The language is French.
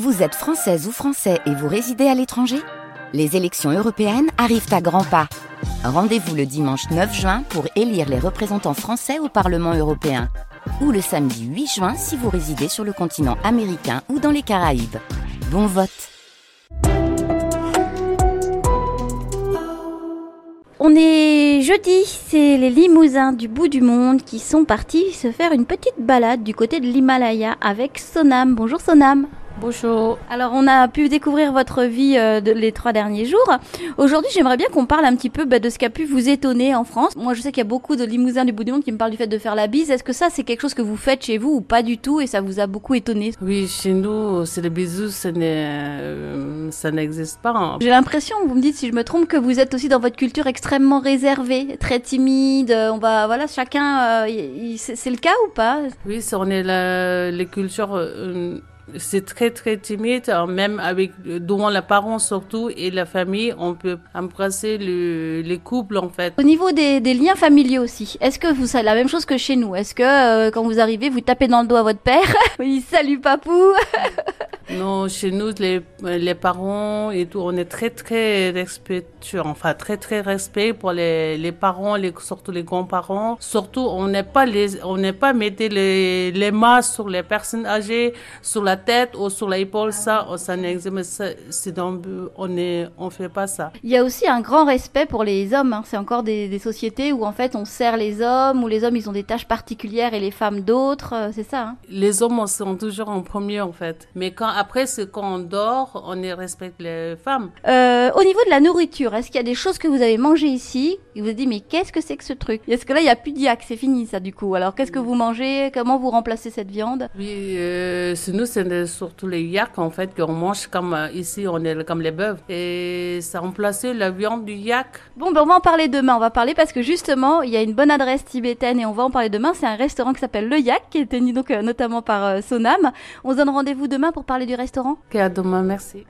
Vous êtes française ou français et vous résidez à l'étranger? Les élections européennes arrivent à grands pas. Rendez-vous le dimanche 9 juin pour élire les représentants français au Parlement européen. Ou le samedi 8 juin si vous résidez sur le continent américain ou dans les Caraïbes. Bon vote On est jeudi, c'est les limousins du bout du monde qui sont partis se faire une petite balade du côté de l'Himalaya avec Sonam. Bonjour Sonam. Bonjour. Alors on a pu découvrir votre vie euh, de, les trois derniers jours. Aujourd'hui j'aimerais bien qu'on parle un petit peu bah, de ce qui a pu vous étonner en France. Moi je sais qu'il y a beaucoup de limousins du bout du monde qui me parlent du fait de faire la bise. Est-ce que ça c'est quelque chose que vous faites chez vous ou pas du tout et ça vous a beaucoup étonné? Oui, chez nous, c'est le bisou, ça euh, ça n'existe pas. hein. J'ai l'impression, vous me dites si je me trompe, que vous êtes aussi dans votre culture extrêmement réservée, très timide. euh, On va, voilà, chacun, euh, c'est le cas ou pas? Oui, c'est- on est la, les cultures, euh, c'est très très timide, hein, même avec devant les parents surtout et la famille, on peut embrasser le, les couples en fait. Au niveau des, des liens familiaux aussi, est-ce que vous c'est la même chose que chez nous? Est-ce que euh, quand vous arrivez, vous tapez dans le dos à votre père? Oui, salut papou! Non, chez nous, les, les parents et tout, on est très très respectueux, enfin très très respect pour les, les parents, les, surtout les grands-parents. Surtout, on n'est pas les, on n'est pas mettre les, les mains sur les personnes âgées, sur la tête ou sur l'épaule, ça, oh, ça n'existe, mais ça, c'est dans, on est, on fait pas ça. Il y a aussi un grand respect pour les hommes. hein. C'est encore des, des sociétés où en fait on sert les hommes, où les hommes ils ont des tâches particulières et les femmes d'autres. euh, C'est ça. hein. Les hommes, on sont toujours en premier, en fait. Mais quand, après, c'est quand on dort, on y respecte les femmes. Euh, au niveau de la nourriture, est-ce qu'il y a des choses que vous avez mangées ici et vous vous dites mais qu'est-ce que c'est que ce truc? Est-ce que là il y a plus de yak, c'est fini ça du coup? Alors qu'est-ce que vous mangez? Comment vous remplacez cette viande? Oui, euh, nous, c'est surtout les yaks, en fait, qu'on mange comme euh, ici, on est comme les bœufs. Et ça remplaçait la viande du yak. Bon, ben on va en parler demain. On va parler parce que justement, il y a une bonne adresse tibétaine et on va en parler demain. C'est un restaurant qui s'appelle Le Yak, qui est tenu donc euh, notamment par Sonam. On se donne rendez-vous demain pour parler du restaurant? Ok, à demain, merci traversée.